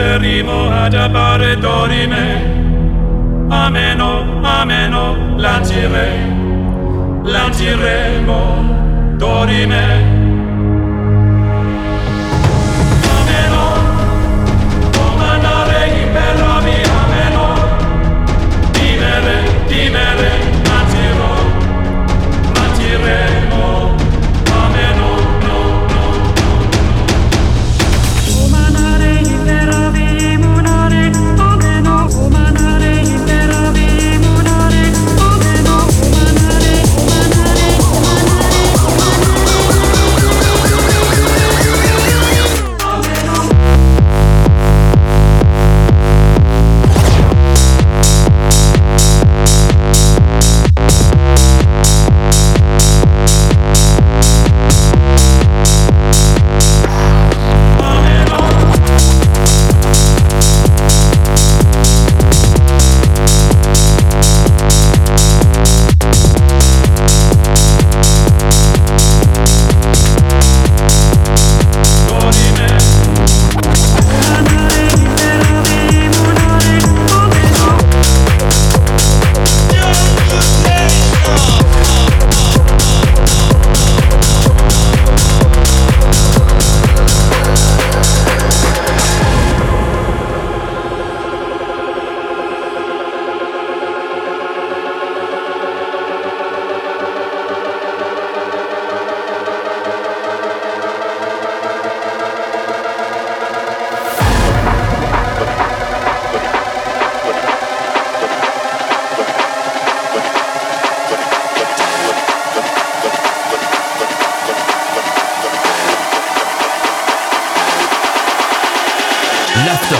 interrimo ad appare dorime, ameno, ameno, lancire, lanciremo, dorime.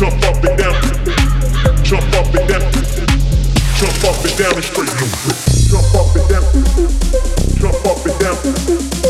jump up and down, jump up and down. Jump up and down and street. them. Jump up and down. Jump up and down.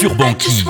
sur Banquise.